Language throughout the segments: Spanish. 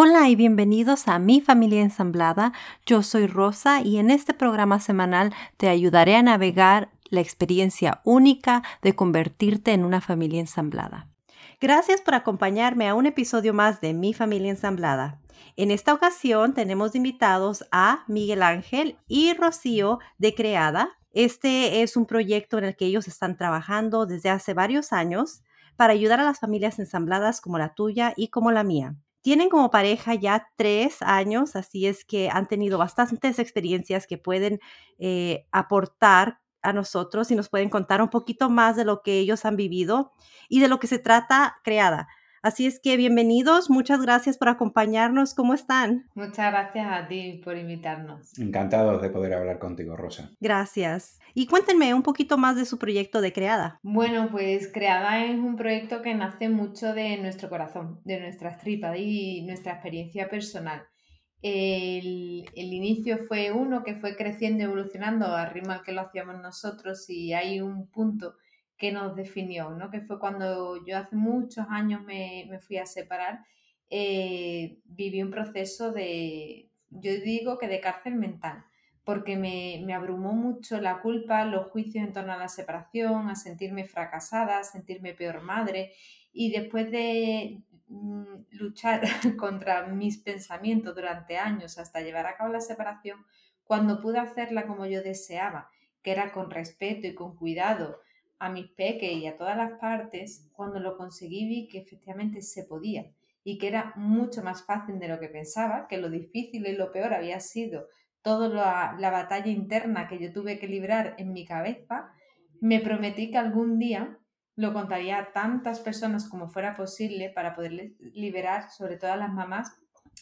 Hola y bienvenidos a Mi Familia Ensamblada. Yo soy Rosa y en este programa semanal te ayudaré a navegar la experiencia única de convertirte en una familia ensamblada. Gracias por acompañarme a un episodio más de Mi Familia Ensamblada. En esta ocasión tenemos invitados a Miguel Ángel y Rocío de Creada. Este es un proyecto en el que ellos están trabajando desde hace varios años para ayudar a las familias ensambladas como la tuya y como la mía. Tienen como pareja ya tres años, así es que han tenido bastantes experiencias que pueden eh, aportar a nosotros y nos pueden contar un poquito más de lo que ellos han vivido y de lo que se trata creada. Así es que bienvenidos, muchas gracias por acompañarnos. ¿Cómo están? Muchas gracias a ti por invitarnos. Encantados de poder hablar contigo, Rosa. Gracias. Y cuéntenme un poquito más de su proyecto de Creada. Bueno, pues Creada es un proyecto que nace mucho de nuestro corazón, de nuestras tripas y nuestra experiencia personal. El, el, inicio fue uno que fue creciendo y evolucionando al ritmo al que lo hacíamos nosotros y hay un punto que nos definió, ¿no? que fue cuando yo hace muchos años me, fui a separar, eh, viví un proceso de, yo digo que de cárcel mental, porque me, me, abrumó mucho la culpa, los juicios en torno a la separación, a sentirme fracasada, a sentirme peor madre, y después de mm, luchar contra mis pensamientos durante años hasta llevar a cabo la separación, cuando pude hacerla como yo deseaba, que era con respeto y con cuidado, a mis peques y a todas las partes, cuando lo conseguí vi que efectivamente se podía y que era mucho más fácil de lo que pensaba, que lo difícil y lo peor había sido toda la, la batalla interna que yo tuve que librar en mi cabeza, me prometí que algún día lo contaría a tantas personas como fuera posible para poder liberar, sobre todo a las mamás,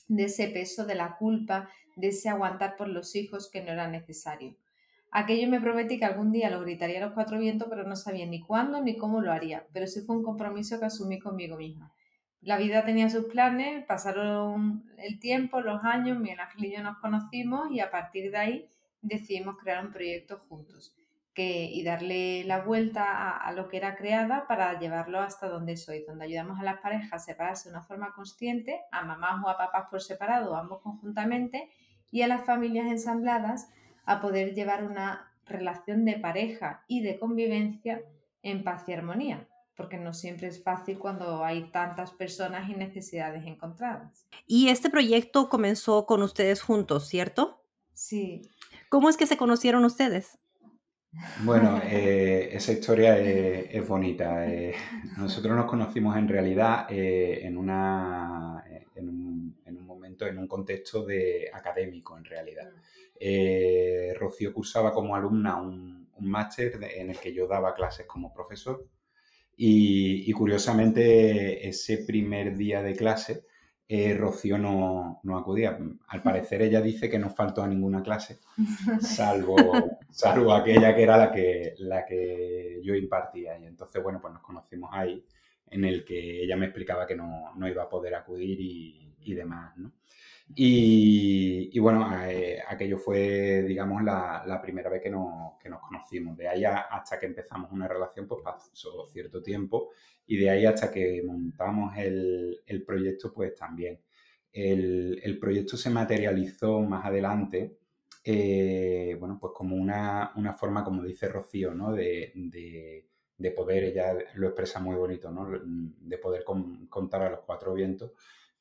de ese peso, de la culpa, de ese aguantar por los hijos que no era necesario. Aquello me prometí que algún día lo gritaría a los cuatro vientos, pero no sabía ni cuándo ni cómo lo haría. Pero sí fue un compromiso que asumí conmigo misma. La vida tenía sus planes, pasaron el tiempo, los años, mi Ángel y yo nos conocimos y a partir de ahí decidimos crear un proyecto juntos que, y darle la vuelta a, lo que era creada para llevarlo hasta donde soy, donde ayudamos a las parejas a separarse de una forma consciente, a mamás o a papás por separado, ambos conjuntamente, y a las familias ensambladas a poder llevar una relación de pareja y de convivencia en paz y armonía, porque no siempre es fácil cuando hay tantas personas y necesidades encontradas. Y este proyecto comenzó con ustedes juntos, ¿cierto? Sí. ¿Cómo es que se conocieron ustedes? Bueno, eh, esa historia es, bonita. Eh, nosotros nos conocimos en realidad eh, en, una, en un, en, un, momento, en un contexto de académico, en realidad. Eh, Rocío cursaba como alumna un, máster en el que yo daba clases como profesor y, curiosamente ese primer día de clase eh, Rocío no, acudía. Al parecer ella dice que no faltó a ninguna clase, salvo, salvo aquella que era la que, la que yo impartía. Y entonces, bueno, pues nos conocimos ahí, en el que ella me explicaba que no, iba a poder acudir y, y demás, ¿no? Y, bueno, eh, aquello fue, digamos, la, primera vez que nos, conocimos. De ahí hasta que empezamos una relación, pues pasó cierto tiempo. Y de ahí hasta que montamos el, proyecto, pues también. El, proyecto se materializó más adelante, eh, bueno, pues como una, forma, como dice Rocío, ¿no? De, poder, ella lo expresa muy bonito, ¿no? De poder contar a los cuatro vientos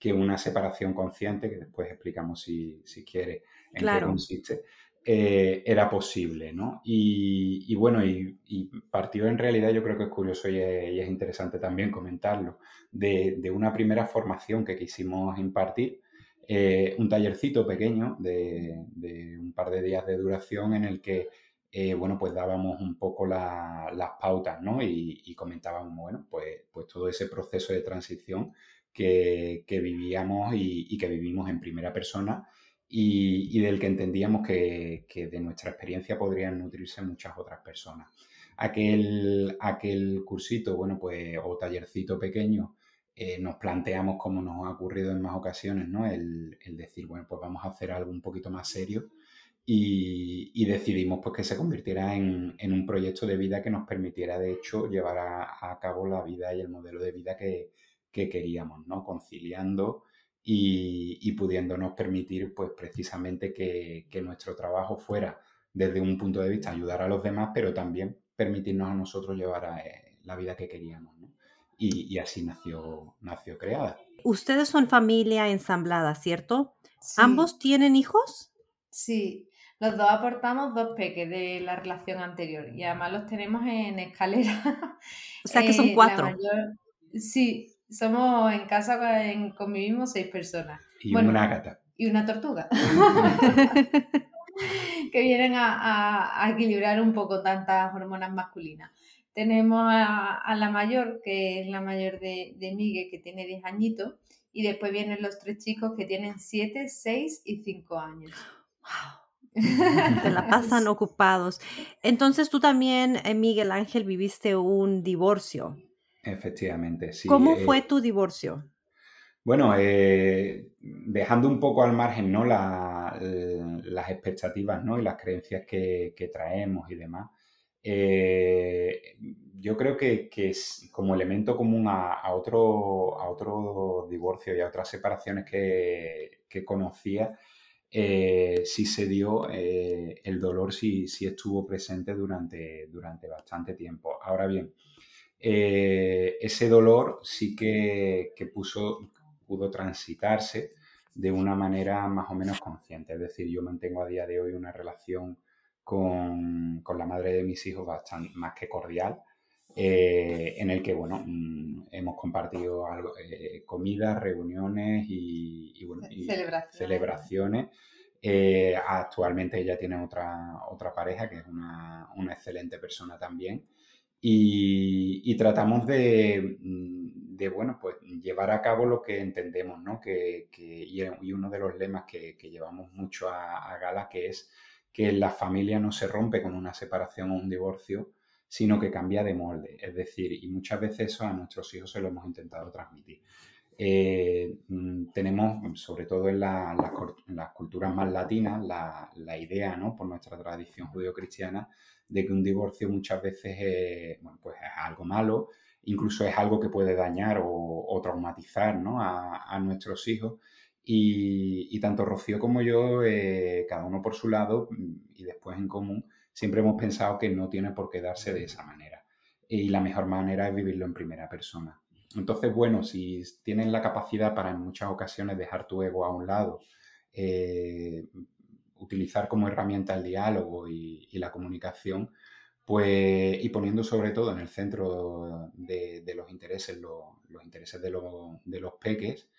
que una separación consciente, que después explicamos si, si quiere en qué consiste, eh, era posible, ¿no? Y, bueno, y, partió en realidad, yo creo que es curioso y es, interesante también comentarlo, de, una primera formación que quisimos impartir, eh, un tallercito pequeño de, un par de días de duración en el que, eh, bueno, pues dábamos un poco las pautas, ¿no? Y, comentábamos, bueno, pues, pues todo ese proceso de transición que, vivíamos y, que vivimos en primera persona y, del que entendíamos que, de nuestra experiencia podrían nutrirse muchas otras personas. Aquel, aquel cursito, bueno, pues, o tallercito pequeño, eh, nos planteamos, como nos ha ocurrido en más ocasiones, ¿no? El, decir, bueno, pues vamos a hacer algo un poquito más serio y, decidimos pues que se convirtiera en, un proyecto de vida que nos permitiera, de hecho, llevar a, a, cabo la vida y el modelo de vida que, que queríamos, ¿no? Conciliando y, pudiéndonos permitir pues precisamente que, nuestro trabajo fuera desde un punto de vista ayudar a los demás, pero también permitirnos a nosotros llevar a, eh, la vida que queríamos. Y, así nació, nació Creada. Ustedes son familia ensamblada, ¿cierto? ¿Ambos tienen hijos? Sí, los dos aportamos dos peques de la relación anterior y además los tenemos en escalera. O sea que son eh, cuatro. sí, somos en casa, convivimos seis personas. Y una gata. Y una tortuga. que vienen a, equilibrar un poco tantas hormonas masculinas. Tenemos a, la mayor, que es la mayor de, de Miguel, que tiene 10 añitos, y después vienen los tres chicos que tienen 7, 6 y 5 años. ¡Wow! Te la pasan ocupados. Entonces tú también, eh, Miguel Ángel, viviste un divorcio. Efectivamente, sí. ¿Cómo fue tu divorcio? Bueno, eh, dejando un poco al margen ¿no? las expectativas ¿no? y las creencias que, traemos y demás, eh, yo creo que, es como elemento común a, otro, a otro divorcio y a otras separaciones que, conocía, eh, sí se dio el dolor, sí, sí, estuvo presente durante, durante bastante tiempo. Ahora bien, ese dolor sí que, que puso, pudo transitarse de una manera más o menos consciente. Es decir, yo mantengo a día de hoy una relación con, la madre de mis hijos bastante más que cordial, eh, en el que, bueno, mm, hemos compartido algo, eh, comidas, reuniones y, celebraciones. Eh, actualmente ella tiene otra, otra pareja que es una, una excelente persona también. Y, tratamos de, mm, de, bueno, pues llevar a cabo lo que entendemos, ¿no? Que, y uno de los lemas que, que llevamos mucho a, a, gala, que es que la familia no se rompe con una separación o un divorcio, sino que cambia de molde. Es decir, y muchas veces eso a nuestros hijos se lo hemos intentado transmitir. Eh, mm, tenemos, sobre todo en, la, las culturas más latinas, la, idea, ¿no? por nuestra tradición judío-cristiana, de que un divorcio muchas veces es, bueno, pues es algo malo, incluso es algo que puede dañar o, traumatizar ¿no? a, nuestros hijos. Y, tanto Rocío como yo, eh, cada uno por su lado y después en común, siempre hemos pensado que no tiene por qué darse de esa manera. Y la mejor manera es vivirlo en primera persona. Entonces, bueno, si tienes la capacidad para en muchas ocasiones dejar tu ego a un lado, eh, utilizar como herramienta el diálogo y, la comunicación, pues, y poniendo sobre todo en el centro de, los intereses, los intereses de, los peques,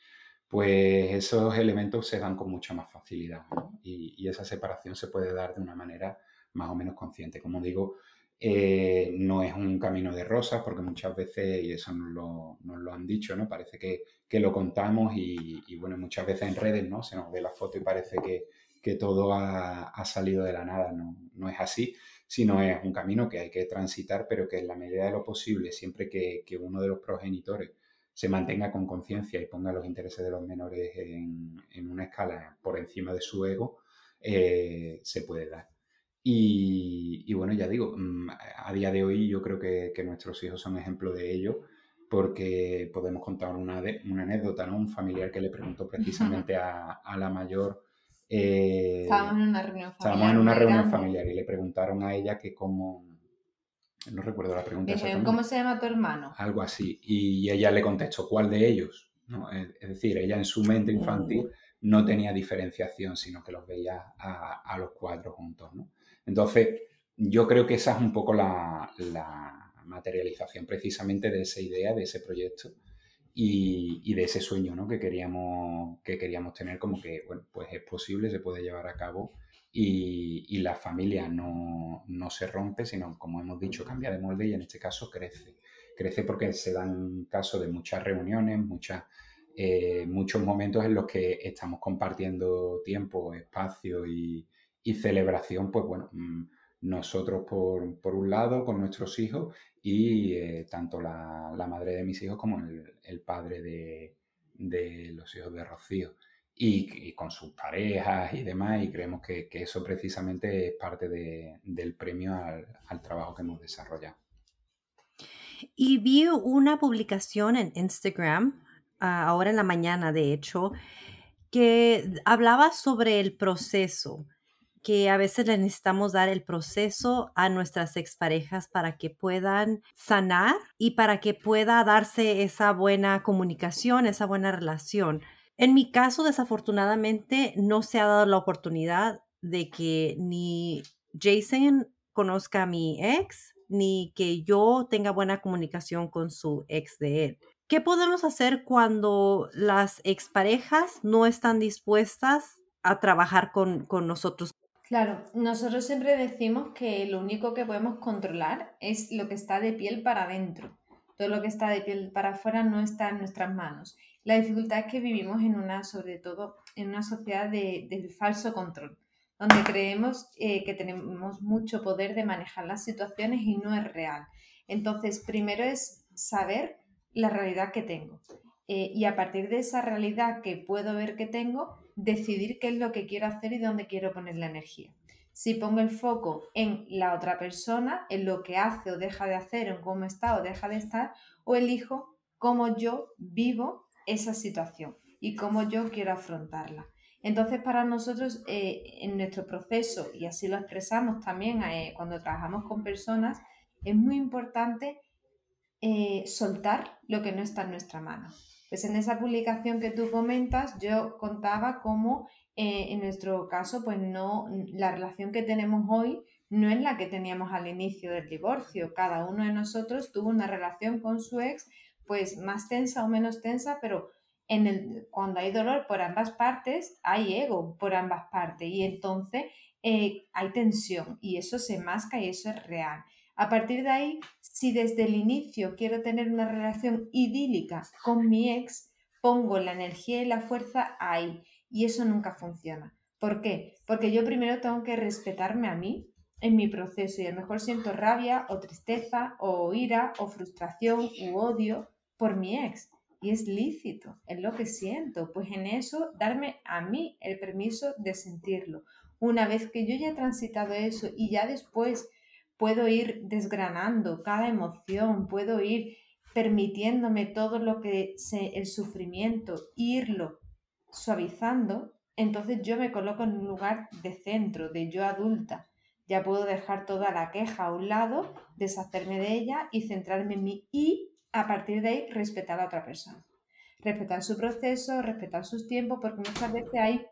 pues esos elementos se dan con mucha más facilidad y, esa separación se puede dar de una manera más o menos consciente. Como digo, eh, no es un camino de rosas porque muchas veces, y eso nos lo, han dicho, ¿no? Parece que, lo contamos y, y, bueno, muchas veces en redes, ¿no? Se nos ve la foto y parece que, que todo ha, salido de la nada. No, no, es así, sino es un camino que hay que transitar, pero que en la medida de lo posible, siempre que, uno de los progenitores se mantenga con conciencia y ponga los intereses de los menores en, una escala por encima de su ego, eh, se puede dar. Y, bueno, ya digo, mm, a día de hoy yo creo que, nuestros hijos son ejemplo de ello porque podemos contar una, una anécdota, ¿no? Un familiar que le preguntó precisamente a, a la mayor eh, estábamos en una reunión familiar. Estábamos en una reunión familiar y le preguntaron a ella que cómo... No recuerdo la pregunta. ¿cómo se llama tu hermano? Algo así. Y ella le contestó, ¿cuál de ellos? ¿No? Es decir, ella en su mente infantil no tenía diferenciación, sino que los veía a, los cuatro juntos. ¿no? Entonces, yo creo que esa es un poco la, materialización precisamente de esa idea, de ese proyecto, y, de ese sueño ¿no? que, queríamos, que queríamos tener como que, bueno, pues es posible, se puede llevar a cabo y, la familia no, se rompe, sino, como hemos dicho, cambia de molde y en este caso crece. Crece porque se dan caso de muchas reuniones, muchas, eh, muchos momentos en los que estamos compartiendo tiempo, espacio y, y celebración, pues bueno, mm, nosotros por, por, un lado con nuestros hijos y eh, tanto la, la, madre de mis hijos como el, el padre de, de, los hijos de Rocío. Y, con sus parejas y demás, y creemos que, que eso precisamente es parte de, del premio al, al, trabajo que hemos desarrollado. Y vi una publicación en Instagram ah, ahora en la mañana, de hecho, que hablaba sobre el proceso, que a veces le necesitamos dar el proceso a nuestras exparejas para que puedan sanar y para que pueda darse esa buena comunicación, esa buena relación. En mi caso, desafortunadamente, no se ha dado la oportunidad de que ni Jason conozca a mi ex, ni que yo tenga buena comunicación con su ex de él. ¿Qué podemos hacer cuando las exparejas no están dispuestas a trabajar con, con nosotros? Claro, nosotros siempre decimos que lo único que podemos controlar es lo que está de piel para adentro. Todo lo que está de piel para afuera no está en nuestras manos. La dificultad es que vivimos en una, sobre todo, en una sociedad de, falso control, donde creemos eh, que tenemos mucho poder de manejar las situaciones y no es real. Entonces, primero es saber la realidad que tengo. Eh, y a partir de esa realidad que puedo ver que tengo, decidir qué es lo que quiero hacer y dónde quiero poner la energía. Si pongo el foco en la otra persona, en lo que hace o deja de hacer, en cómo está o deja de estar, o elijo cómo yo vivo esa situación y cómo yo quiero afrontarla. Entonces, para nosotros, eh, en nuestro proceso, y así lo expresamos también eh, cuando trabajamos con personas, es muy importante eh, soltar lo que no está en nuestra mano. Pues en esa publicación que tú comentas, yo contaba cómo eh, en nuestro caso, pues no, la relación que tenemos hoy no es la que teníamos al inicio del divorcio. Cada uno de nosotros tuvo una relación con su ex, pues más tensa o menos tensa, pero cuando hay dolor por ambas partes, hay ego por ambas partes y entonces eh, hay tensión y eso se masca y eso es real. A partir de ahí, si desde el inicio quiero tener una relación idílica con mi ex, pongo la energía y la fuerza ahí y eso nunca funciona. ¿Por qué? Porque yo primero tengo que respetarme a mí en mi proceso y a lo mejor siento rabia o tristeza o ira o frustración u odio por mi ex. Y es lícito, es lo que siento. Pues en eso darme a mí el permiso de sentirlo. Una vez que yo ya he transitado eso y ya después puedo ir desgranando cada emoción, puedo ir permitiéndome todo lo que se, el sufrimiento, irlo suavizando, entonces yo me coloco en un lugar de centro, de yo adulta. Ya puedo dejar toda la queja a un lado, deshacerme de ella y centrarme en mí y a partir de ahí respetar a otra persona. Respetar su proceso, respetar sus tiempos, porque muchas veces ahí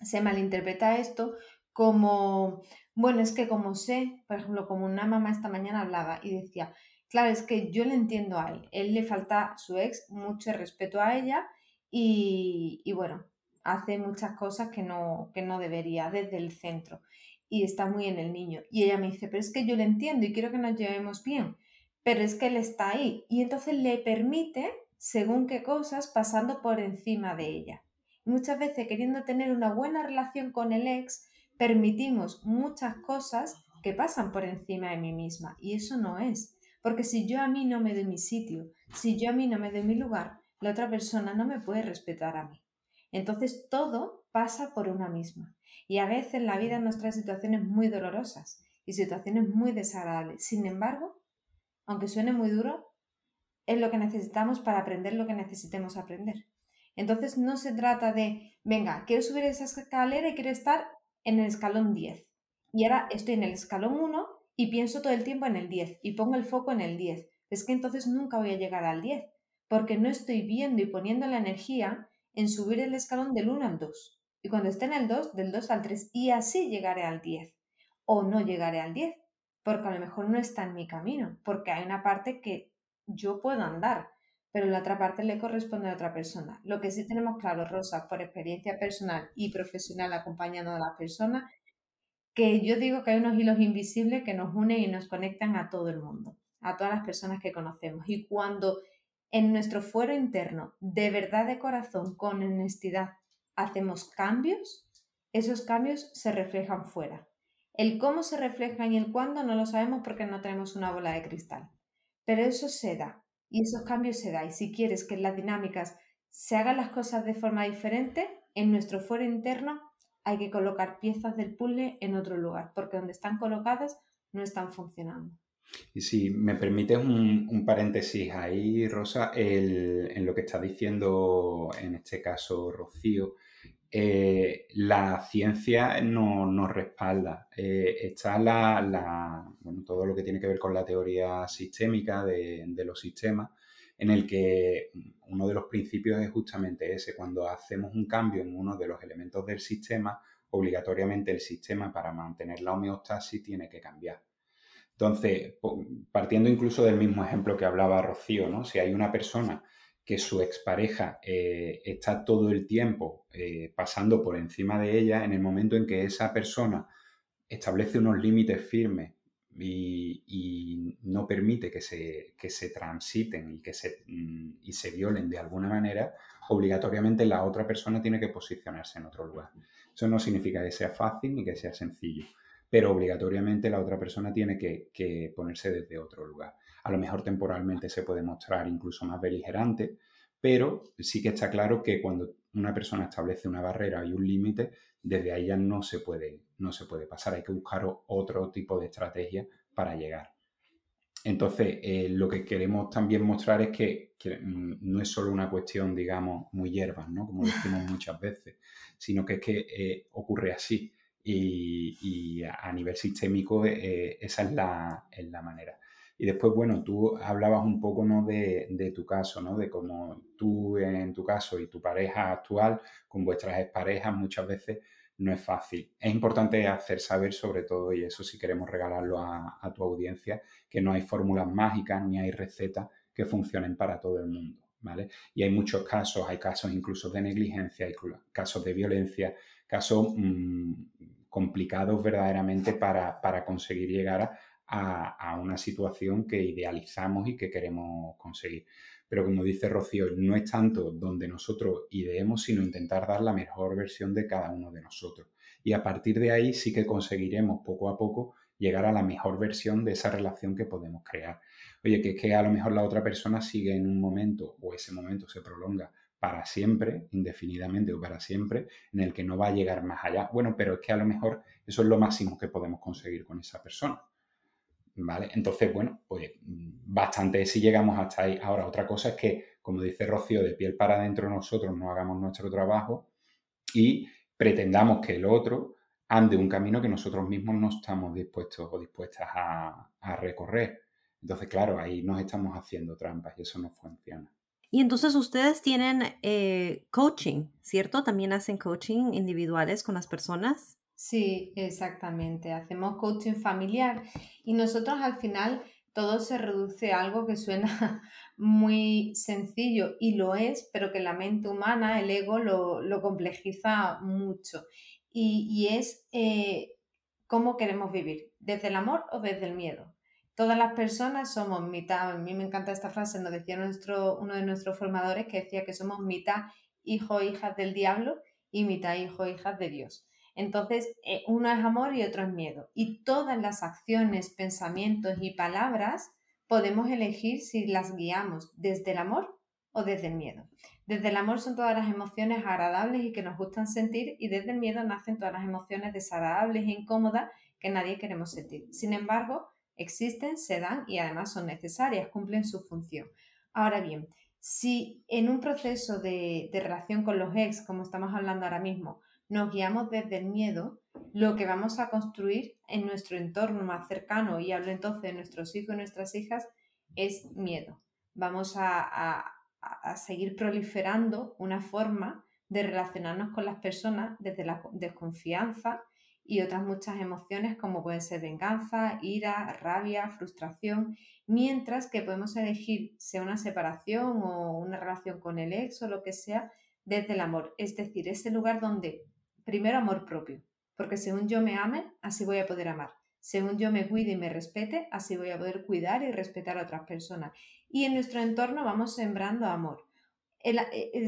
se malinterpreta esto como bueno, es que como sé, por ejemplo, como una mamá esta mañana hablaba y decía, claro, es que yo le entiendo a él, él le falta su ex mucho respeto a ella y, bueno, hace muchas cosas que no, que no debería desde el centro y está muy en el niño. Y ella me dice, pero es que yo le entiendo y quiero que nos llevemos bien, pero es que él está ahí y entonces le permite, según qué cosas, pasando por encima de ella. muchas veces queriendo tener una buena relación con el ex, permitimos muchas cosas que pasan por encima de mí misma y eso no es. Porque si yo a mí no me doy mi sitio, si yo a mí no me doy mi lugar, la otra persona no me puede respetar a mí. Entonces todo pasa por una misma. Y a veces la vida nos trae situaciones muy dolorosas y situaciones muy desagradables. Sin embargo, aunque suene muy duro, es lo que necesitamos para aprender lo que necesitemos aprender. Entonces no se trata de, venga, quiero subir esa escalera y quiero estar en el escalón 10. Y ahora estoy en el escalón 1 y pienso todo el tiempo en el 10 y pongo el foco en el 10. Es que entonces nunca voy a llegar al 10 porque no estoy viendo y poniendo la energía en subir el escalón del 1 al 2. Y cuando esté en el 2, del 2 al 3 y así llegaré al 10. O no llegaré al 10 porque a lo mejor no está en mi camino, porque hay una parte que yo puedo andar, pero la otra parte le corresponde a otra persona. Lo que sí tenemos claro, Rosa, por experiencia personal y profesional acompañando a las personas, que yo digo que hay unos hilos invisibles que nos unen y nos conectan a todo el mundo, a todas las personas que conocemos. Y cuando en nuestro fuero interno, de verdad de corazón, con honestidad, hacemos cambios, esos cambios se reflejan fuera. El cómo se reflejan y el cuándo no lo sabemos porque no tenemos una bola de cristal. Pero eso se da y esos cambios se dan. Y si quieres que en las dinámicas se hagan las cosas de forma diferente, en nuestro fuero interno hay que colocar piezas del puzzle en otro lugar, porque donde están colocadas no están funcionando. Y si me permites un, paréntesis ahí, Rosa, en lo que está diciendo en este caso Rocío, eh, la ciencia no, nos respalda. Eh, está la, todo lo que tiene que ver con la teoría sistémica de, los sistemas, en el que uno de los principios es justamente ese. Cuando hacemos un cambio en uno de los elementos del sistema, obligatoriamente el sistema para mantener la homeostasis tiene que cambiar. Entonces, partiendo incluso del mismo ejemplo que hablaba Rocío, ¿no? Si hay una persona que su expareja eh, está todo el tiempo eh, pasando por encima de ella, en el momento en que esa persona establece unos límites firmes y, no permite que se, se transiten y que se, mm, y se violen de alguna manera, obligatoriamente la otra persona tiene que posicionarse en otro lugar. Eso no significa que sea fácil ni que sea sencillo, pero obligatoriamente la otra persona tiene que ponerse desde otro lugar a lo mejor temporalmente se puede mostrar incluso más beligerante, pero sí que está claro que cuando una persona establece una barrera y un límite, desde ahí ya no se puede, no se puede pasar, hay que buscar otro tipo de estrategia para llegar. Entonces, eh, lo que queremos también mostrar es que, mm, no es solo una cuestión, digamos, muy hierbas, ¿no? Como decimos muchas veces, sino que es que eh, ocurre así y, a nivel sistémico eh, esa es la, es la manera. Y después, bueno, tú hablabas un poco ¿no? de, tu caso, ¿no? de cómo tú en tu caso y tu pareja actual con vuestras parejas muchas veces no es fácil. Es importante hacer saber sobre todo, y eso si queremos regalarlo a, tu audiencia, que no hay fórmulas mágicas ni hay recetas que funcionen para todo el mundo. ¿Vale? Y hay muchos casos, hay casos incluso de negligencia, hay casos de violencia, casos mm, complicados verdaderamente para, para conseguir llegar a, a, una situación que idealizamos y que queremos conseguir. Pero como dice Rocío, no es tanto donde nosotros ideemos, sino intentar dar la mejor versión de cada uno de nosotros. Y a partir de ahí sí que conseguiremos poco a poco llegar a la mejor versión de esa relación que podemos crear. Oye, que es que a lo mejor la otra persona sigue en un momento o ese momento se prolonga para siempre, indefinidamente o para siempre, en el que no va a llegar más allá. Bueno, pero es que a lo mejor eso es lo máximo que podemos conseguir con esa persona. ¿Vale? Entonces, bueno, pues bastante si llegamos hasta ahí. Ahora, otra cosa es que, como dice Rocío, de piel para adentro nosotros no hagamos nuestro trabajo y pretendamos que el otro ande un camino que nosotros mismos no estamos dispuestos o dispuestas a, recorrer. Entonces, claro, ahí nos estamos haciendo trampas y eso no funciona. Y entonces ustedes tienen eh, coaching, ¿cierto? También hacen coaching individuales con las personas. Sí, exactamente. Hacemos coaching familiar y nosotros al final todo se reduce a algo que suena muy sencillo y lo es, pero que la mente humana, el ego, lo, complejiza mucho. Y, es eh, cómo queremos vivir, desde el amor o desde el miedo. Todas las personas somos mitad, a mí me encanta esta frase, nos decía nuestro, uno de nuestros formadores que decía que somos mitad hijo e hijas del diablo y mitad hijo e hijas de Dios. Entonces, eh, uno es amor y otro es miedo. Y todas las acciones, pensamientos y palabras podemos elegir si las guiamos desde el amor o desde el miedo. Desde el amor son todas las emociones agradables y que nos gustan sentir y desde el miedo nacen todas las emociones desagradables e incómodas que nadie queremos sentir. Sin embargo, existen, se dan y además son necesarias, cumplen su función. Ahora bien, si en un proceso de, de relación con los ex, como estamos hablando ahora mismo, nos guiamos desde el miedo, lo que vamos a construir en nuestro entorno más cercano, y hablo entonces de nuestros hijos y nuestras hijas, es miedo. Vamos a, seguir proliferando una forma de relacionarnos con las personas desde la desconfianza y otras muchas emociones como pueden ser venganza, ira, rabia, frustración, mientras que podemos elegir sea una separación o una relación con el ex o lo que sea desde el amor, es decir, ese lugar donde Primero, amor propio, porque según yo me ame, así voy a poder amar. Según yo me cuide y me respete, así voy a poder cuidar y respetar a otras personas. Y en nuestro entorno vamos sembrando amor. El,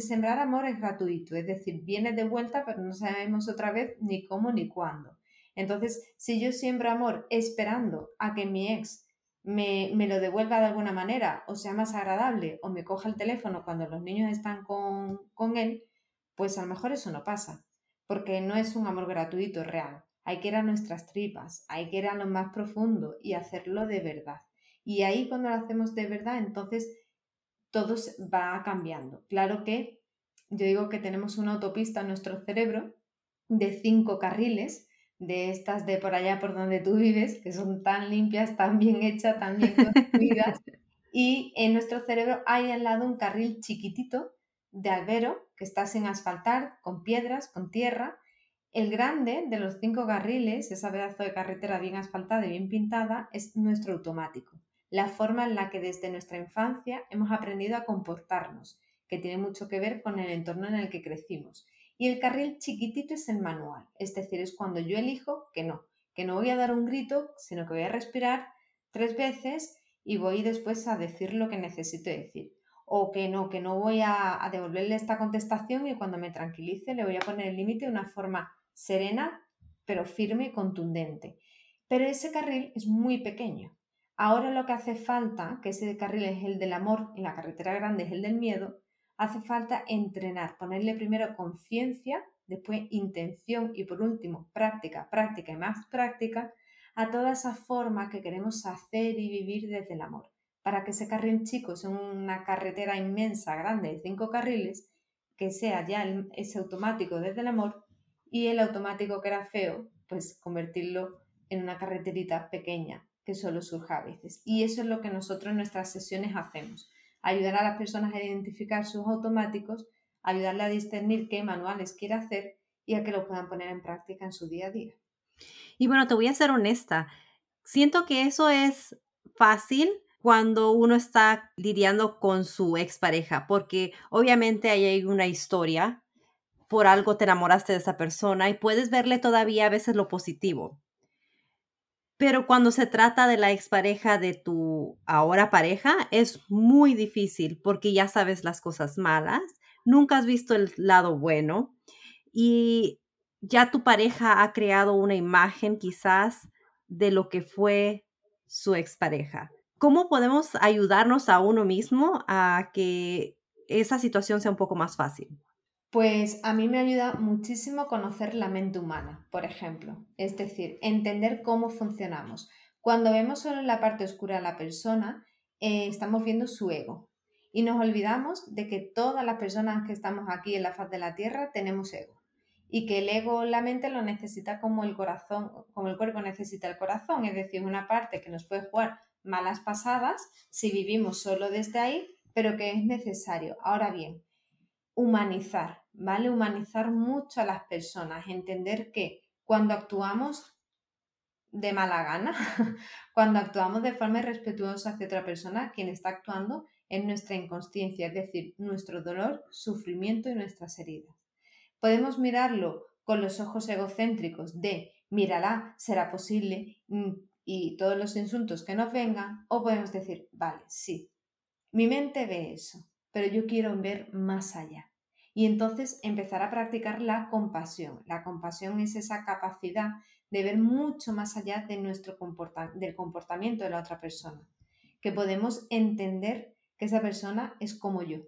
sembrar amor es gratuito, es decir, viene de vuelta, pero no sabemos otra vez ni cómo ni cuándo. Entonces, si yo siembro amor esperando a que mi ex me, me, lo devuelva de alguna manera, o sea más agradable, o me coja el teléfono cuando los niños están con, con él, pues a lo mejor eso no pasa porque no es un amor gratuito real. Hay que ir a nuestras tripas, hay que ir a lo más profundo y hacerlo de verdad. Y ahí cuando lo hacemos de verdad, entonces todo va cambiando. Claro que yo digo que tenemos una autopista en nuestro cerebro de cinco carriles, de estas de por allá por donde tú vives, que son tan limpias, tan bien hechas, tan bien construidas. y en nuestro cerebro hay al lado un carril chiquitito de albero que está sin asfaltar, con piedras, con tierra. El grande de los cinco carriles, esa pedazo de carretera bien asfaltada y bien pintada, es nuestro automático. La forma en la que desde nuestra infancia hemos aprendido a comportarnos, que tiene mucho que ver con el entorno en el que crecimos. Y el carril chiquitito es el manual, es decir, es cuando yo elijo que no, que no voy a dar un grito, sino que voy a respirar tres veces y voy después a decir lo que necesito decir. O que no, que no voy a, devolverle esta contestación y cuando me tranquilice le voy a poner el límite de una forma serena, pero firme y contundente. Pero ese carril es muy pequeño. Ahora lo que hace falta, que ese carril es el del amor y la carretera grande es el del miedo, hace falta entrenar, ponerle primero conciencia, después intención y por último práctica, práctica y más práctica a toda esa forma que queremos hacer y vivir desde el amor. Para que ese carril chico sea una carretera inmensa, grande, de cinco carriles, que sea ya ese automático desde el amor y el automático que era feo, pues convertirlo en una carreterita pequeña que solo surja a veces. Y eso es lo que nosotros en nuestras sesiones hacemos ayudar a las personas a identificar sus automáticos, ayudarle a discernir qué manuales quiere hacer y a que lo puedan poner en práctica en su día a día. Y bueno, te voy a ser honesta. Siento que eso es fácil cuando uno está lidiando con su expareja, porque obviamente hay una historia, por algo te enamoraste de esa persona y puedes verle todavía a veces lo positivo. Pero cuando se trata de la expareja de tu ahora pareja, es muy difícil porque ya sabes las cosas malas, nunca has visto el lado bueno y ya tu pareja ha creado una imagen quizás de lo que fue su expareja. ¿Cómo podemos ayudarnos a uno mismo a que esa situación sea un poco más fácil? Pues a mí me ayuda muchísimo conocer la mente humana, por ejemplo, es decir, entender cómo funcionamos. Cuando vemos solo la parte oscura a la persona, eh, estamos viendo su ego y nos olvidamos de que todas las personas que estamos aquí en la faz de la Tierra tenemos ego y que el ego, la mente lo necesita como el corazón, como el cuerpo necesita el corazón, es decir, una parte que nos puede jugar malas pasadas si vivimos solo desde ahí, pero que es necesario. Ahora bien, humanizar, ¿vale? Humanizar mucho a las personas, entender que cuando actuamos de mala gana, cuando actuamos de forma irrespetuosa hacia otra persona, quien está actuando es nuestra inconsciencia, es decir, nuestro dolor, sufrimiento y nuestras heridas. Podemos mirarlo con los ojos egocéntricos de mírala, será posible mm, y todos los insultos que nos vengan, o podemos decir, vale, sí, mi mente ve eso, pero yo quiero ver más allá. Y entonces empezar a practicar la compasión. La compasión es esa capacidad de ver mucho más allá de nuestro del comportamiento de la otra persona. Que podemos entender que esa persona es como yo,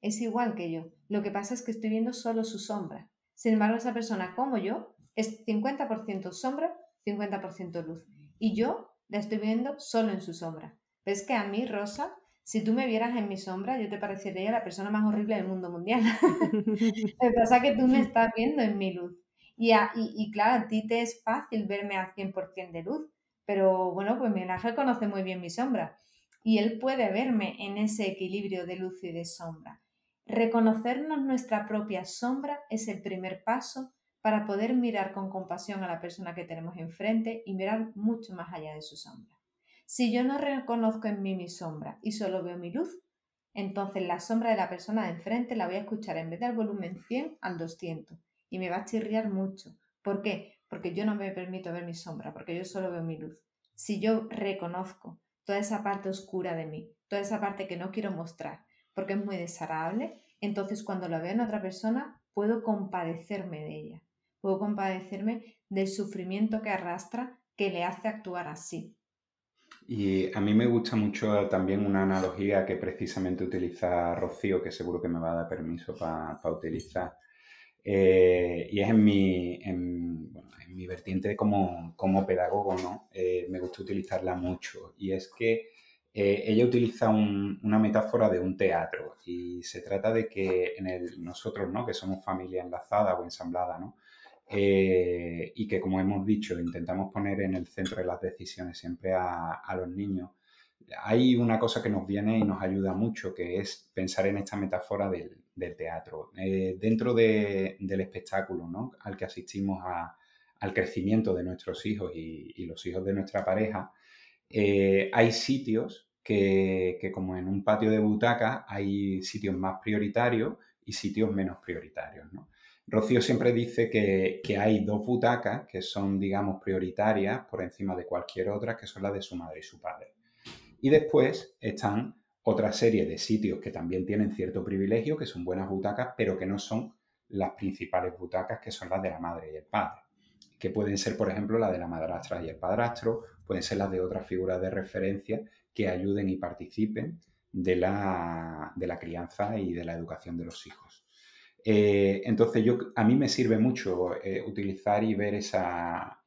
es igual que yo. Lo que pasa es que estoy viendo solo su sombra. Sin embargo, esa persona como yo es 50% sombra, 50% luz. Y yo la estoy viendo solo en su sombra. ¿Ves que a mí, Rosa, si tú me vieras en mi sombra, yo te parecería la persona más horrible del mundo mundial. Lo que pasa es que tú me estás viendo en mi luz. Y, y, claro, a ti te es fácil verme al 100% de luz, pero bueno, pues mi ángel conoce muy bien mi sombra y él puede verme en ese equilibrio de luz y de sombra. Reconocernos nuestra propia sombra es el primer paso para poder mirar con compasión a la persona que tenemos enfrente y mirar mucho más allá de su sombra. Si yo no reconozco en mí mi sombra y solo veo mi luz, entonces la sombra de la persona de enfrente la voy a escuchar en vez del volumen 100 al 200 y me va a chirriar mucho. ¿Por qué? Porque yo no me permito ver mi sombra, porque yo solo veo mi luz. Si yo reconozco toda esa parte oscura de mí, toda esa parte que no quiero mostrar, porque es muy desagradable, entonces cuando la veo en otra persona puedo compadecerme de ella, puedo compadecerme del sufrimiento que arrastra que le hace actuar así. Y a mí me gusta mucho también una analogía que precisamente utiliza Rocío, que seguro que me va a dar permiso para utilizar. Eh, y es en mi, en, mi vertiente como, como pedagogo, ¿no? Eh, me gusta utilizarla mucho. Y es que eh, ella utiliza una metáfora de un teatro y se trata de que nosotros, ¿no? que somos familia enlazada o ensamblada, ¿no? Eh, y que como hemos dicho, intentamos poner en el centro de las decisiones siempre a, los niños, hay una cosa que nos viene y nos ayuda mucho, que es pensar en esta metáfora del, teatro. Eh, dentro del espectáculo ¿no? al que asistimos al crecimiento de nuestros hijos y, los hijos de nuestra pareja, eh, hay sitios que, que, como en un patio de butaca, hay sitios más prioritarios y sitios menos prioritarios. ¿no? Rocío siempre dice que, hay dos butacas que son, digamos, prioritarias por encima de cualquier otra, que son las de su madre y su padre. Y después están otra serie de sitios que también tienen cierto privilegio, que son buenas butacas, pero que no son las principales butacas, que son las de la madre y el padre. Que pueden ser, por ejemplo, las de la madrastra y el padrastro, pueden ser las de otras figuras de referencia que ayuden y participen de la, de la crianza y de la educación de los hijos. Eh, entonces, yo, a mí me sirve mucho eh, utilizar y ver esa,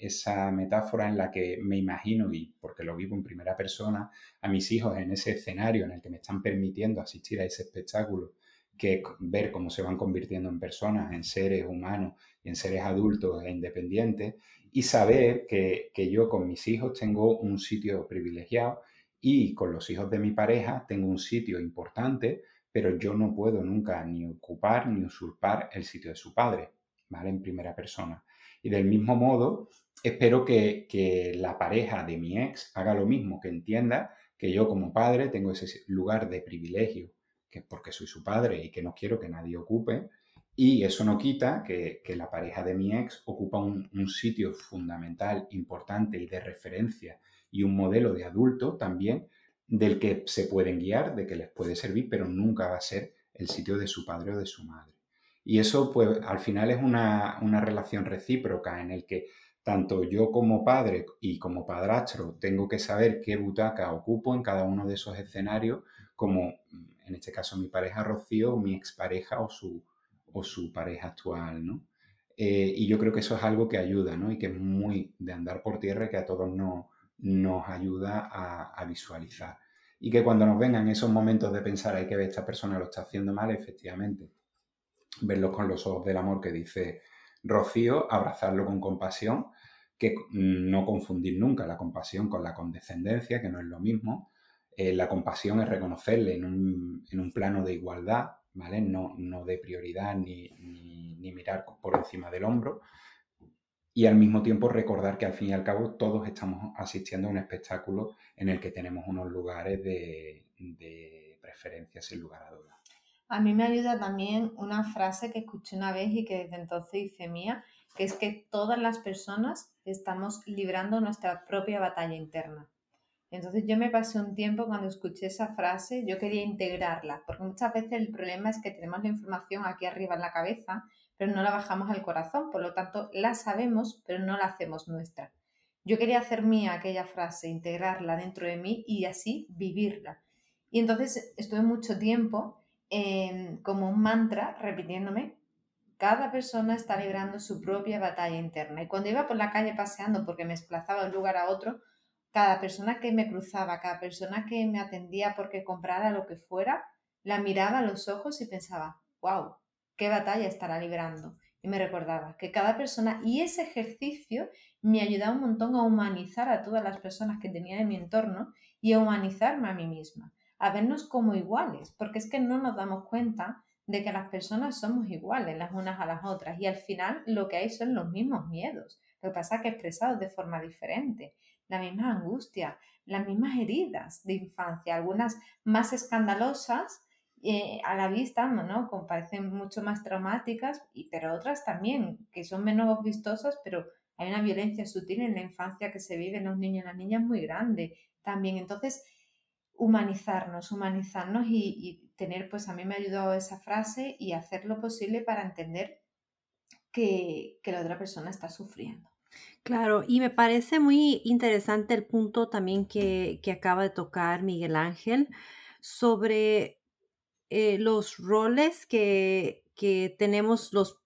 metáfora en la que me imagino, y porque lo vivo en primera persona, a mis hijos en ese escenario en el que me están permitiendo asistir a ese espectáculo, que ver cómo se van convirtiendo en personas, en seres humanos en seres adultos e independientes, y saber que, que yo con mis hijos tengo un sitio privilegiado y con los hijos de mi pareja tengo un sitio importante pero yo no puedo nunca ni ocupar ni usurpar el sitio de su padre, ¿vale? En primera persona. Y del mismo modo, espero que, que, la pareja de mi ex haga lo mismo, que entienda que yo como padre tengo ese lugar de privilegio, que es porque soy su padre y que no quiero que nadie ocupe. Y eso no quita que, que la pareja de mi ex ocupa un, un sitio fundamental, importante y de referencia y un modelo de adulto también del que se pueden guiar, de que les puede servir, pero nunca va a ser el sitio de su padre o de su madre. Y eso, pues, al final es una, relación recíproca en el que tanto yo como padre y como padrastro tengo que saber qué butaca ocupo en cada uno de esos escenarios, como en este caso mi pareja Rocío, mi expareja o su, o su pareja actual, ¿no? Eh, y yo creo que eso es algo que ayuda, ¿no? Y que es muy de andar por tierra y que a todos nos, nos ayuda a, visualizar. Y que cuando nos vengan esos momentos de pensar, hay que ver, esta persona lo está haciendo mal, efectivamente, verlo con los ojos del amor que dice Rocío, abrazarlo con compasión, que no confundir nunca la compasión con la condescendencia, que no es lo mismo. Eh, la compasión es reconocerle en un, plano de igualdad, ¿vale? No, no de prioridad ni, ni mirar por encima del hombro, y al mismo tiempo recordar que al fin y al cabo todos estamos asistiendo a un espectáculo en el que tenemos unos lugares de, preferencia sin lugar a dudas. A mí me ayuda también una frase que escuché una vez y que desde entonces hice mía, que es que todas las personas estamos librando nuestra propia batalla interna. Entonces yo me pasé un tiempo cuando escuché esa frase, yo quería integrarla, porque muchas veces el problema es que tenemos la información aquí arriba en la cabeza pero no la bajamos al corazón, por lo tanto la sabemos, pero no la hacemos nuestra. Yo quería hacer mía aquella frase, integrarla dentro de mí y así vivirla. Y entonces estuve mucho tiempo em, como un mantra repitiéndome, cada persona está librando su propia batalla interna. Y cuando iba por la calle paseando porque me desplazaba de un lugar a otro, cada persona que me cruzaba, cada persona que me atendía porque comprara lo que fuera, la miraba a los ojos y pensaba, wow, qué batalla estará librando. Y me recordaba que cada persona, y ese ejercicio me ayudaba un montón a humanizar a todas las personas que tenía en mi entorno y a humanizarme a mí misma, a vernos como iguales, porque es que no nos damos cuenta de que las personas somos iguales las unas a las otras y al final lo que hay son los mismos miedos, lo que pasa es que expresados de forma diferente, la misma angustia, las mismas heridas de infancia, algunas más escandalosas eh, a la vista, ¿no? Como parecen mucho más traumáticas, y, pero otras también, que son menos vistosas, pero hay una violencia sutil en la infancia que se vive en los niños y las niñas muy grande también. Entonces, humanizarnos, humanizarnos y, tener, pues a mí me ha ayudado esa frase y hacer lo posible para entender que, que la otra persona está sufriendo. Claro, y me parece muy interesante el punto también que, que acaba de tocar Miguel Ángel sobre eh, los roles que, tenemos los,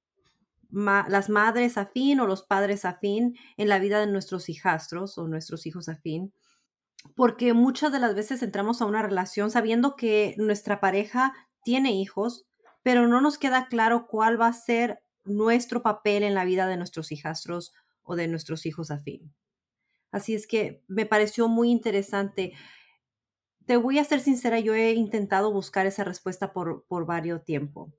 las madres afín o los padres afín en la vida de nuestros hijastros o nuestros hijos afín. porque muchas de las veces entramos a una relación sabiendo que nuestra pareja tiene hijos, pero no nos queda claro cuál va a ser nuestro papel en la vida de nuestros hijastros o de nuestros hijos afín. Así es que me pareció muy interesante. Te voy a ser sincera, yo he intentado buscar esa respuesta por, por varios tiempo.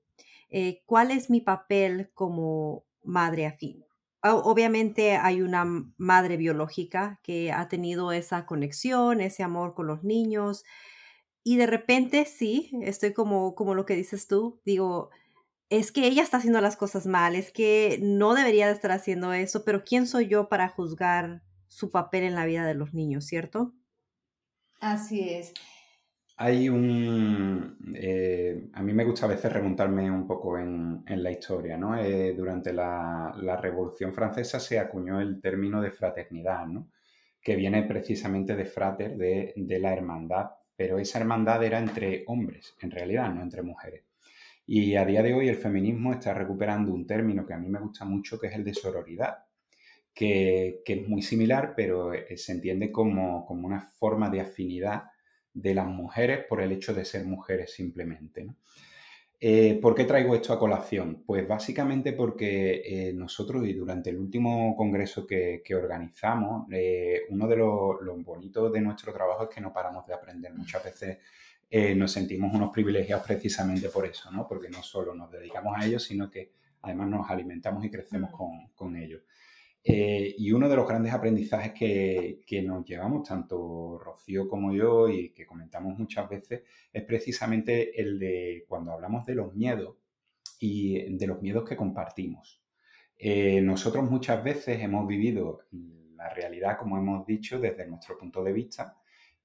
Eh, ¿Cuál es mi papel como madre afín? Obviamente hay una madre biológica que ha tenido esa conexión, ese amor con los niños. Y de repente sí, estoy como, como lo que dices tú, digo, es que ella está haciendo las cosas mal, es que no debería de estar haciendo eso, pero ¿quién soy yo para juzgar su papel en la vida de los niños, cierto? Así es. Hay un... Eh, a mí me gusta a veces remontarme un poco en, la historia, ¿no? Eh, durante la, Revolución Francesa se acuñó el término de fraternidad, ¿no? Que viene precisamente de frater, de, de la hermandad, pero esa hermandad era entre hombres, en realidad, no entre mujeres. Y a día de hoy el feminismo está recuperando un término que a mí me gusta mucho, que es el de sororidad, que, es muy similar, pero eh, se entiende como, como, una forma de afinidad de las mujeres por el hecho de ser mujeres simplemente. Eh, ¿Por qué traigo esto a colación? Pues básicamente porque eh, nosotros y durante el último congreso que, organizamos, eh, uno de los lo bonitos de nuestro trabajo es que no paramos de aprender. Muchas veces nos sentimos unos privilegiados precisamente por eso, ¿no? porque no solo nos dedicamos a ellos, sino que además nos alimentamos y crecemos con, con ellos. Eh, y uno de los grandes aprendizajes que, nos llevamos, tanto Rocío como yo, y que comentamos muchas veces, es precisamente el de cuando hablamos de los miedos y de los miedos que compartimos. Eh, nosotros muchas veces hemos vivido la realidad, como hemos dicho, desde nuestro punto de vista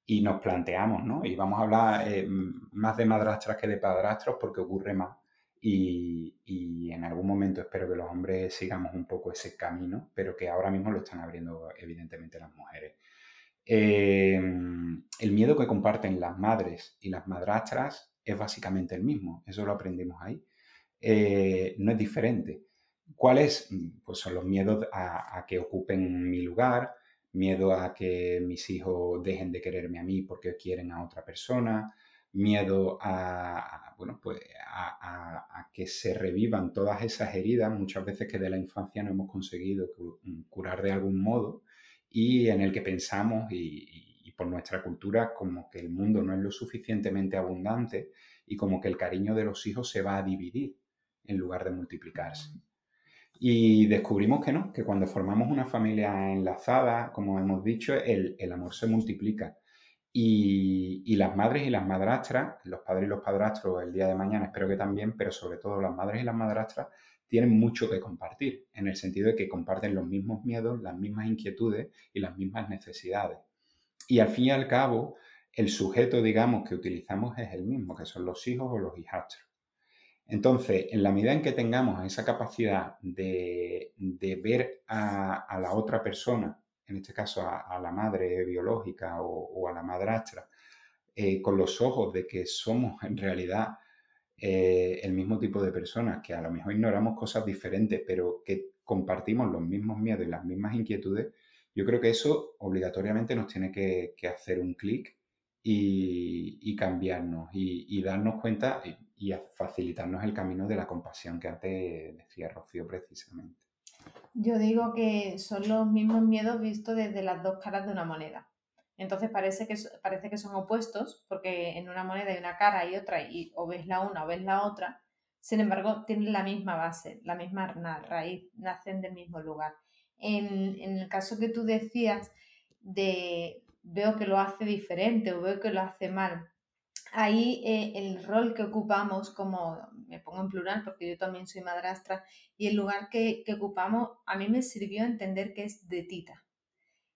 y nos planteamos, ¿no? Y vamos a hablar eh, más de madrastras que de padrastros porque ocurre más y, en algún momento espero que los hombres sigamos un poco ese camino, pero que ahora mismo lo están abriendo evidentemente las mujeres. Em, el miedo que comparten las madres y las madrastras es básicamente el mismo, eso lo aprendimos ahí. Eh, no es diferente. ¿Cuáles? Pues son los miedos a, a, que ocupen mi lugar, miedo a que mis hijos dejen de quererme a mí porque quieren a otra persona, miedo a, bueno, pues a, que se revivan todas esas heridas, muchas veces que de la infancia no hemos conseguido mm, curar de algún modo y en el que pensamos y, por nuestra cultura como que el mundo no es lo suficientemente abundante y como que el cariño de los hijos se va a dividir en lugar de multiplicarse. Y descubrimos que no, que cuando formamos una familia enlazada, como hemos dicho, el, el amor se multiplica y, las madres y las madrastras, los padres y los padrastros el día de mañana espero que también, pero sobre todo las madres y las madrastras tienen mucho que compartir, en el sentido de que comparten los mismos miedos, las mismas inquietudes y las mismas necesidades. Y al fin y al cabo, el sujeto, digamos, que utilizamos es el mismo, que son los hijos o los hijastros. Entonces, en la medida en que tengamos esa capacidad de, ver a la otra persona en este caso a, la madre biológica o, a la madrastra, eh, con los ojos de que somos en realidad eh, el mismo tipo de personas, que a lo mejor ignoramos cosas diferentes, pero que compartimos los mismos miedos y las mismas inquietudes, yo creo que eso obligatoriamente nos tiene que, hacer un clic y, cambiarnos y, darnos cuenta y facilitarnos el camino de la compasión que antes decía Rocío precisamente. Yo digo que son los mismos miedos vistos desde las dos caras de una moneda. Entonces parece que, parece que son opuestos, porque en una moneda hay una cara y otra, y o ves la una o ves la otra. Sin embargo, tienen la misma base, la misma raíz, nacen del mismo lugar. En, en el caso que tú decías de veo que lo hace diferente o veo que lo hace mal, ahí eh, el rol que ocupamos como, me pongo en plural porque yo también soy madrastra, y el lugar que, ocupamos a mí me sirvió entender que es de tita.